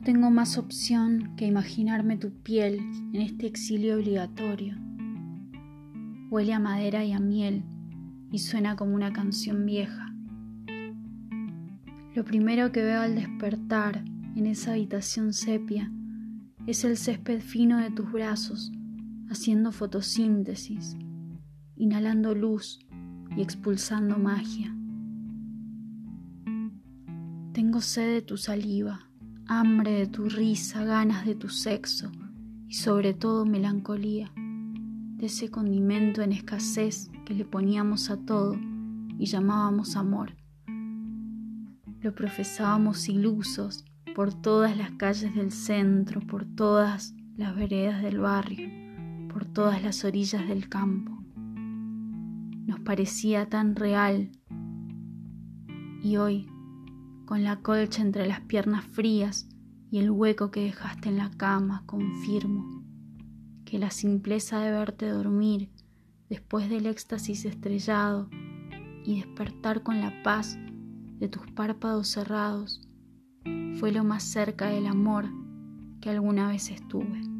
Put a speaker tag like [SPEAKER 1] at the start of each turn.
[SPEAKER 1] tengo más opción que imaginarme tu piel en este exilio obligatorio. Huele a madera y a miel y suena como una canción vieja. Lo primero que veo al despertar en esa habitación sepia es el césped fino de tus brazos haciendo fotosíntesis, inhalando luz y expulsando magia. Tengo sed de tu saliva, hambre de tu risa, ganas de tu sexo y sobre todo melancolía, de ese condimento en escasez que le poníamos a todo y llamábamos amor. Lo profesábamos ilusos por todas las calles del centro, por todas las veredas del barrio, por todas las orillas del campo. Nos parecía tan real y hoy, con la colcha entre las piernas frías y el hueco que dejaste en la cama, confirmo que la simpleza de verte dormir después del éxtasis estrellado y despertar con la paz de tus párpados cerrados fue lo más cerca del amor que alguna vez estuve.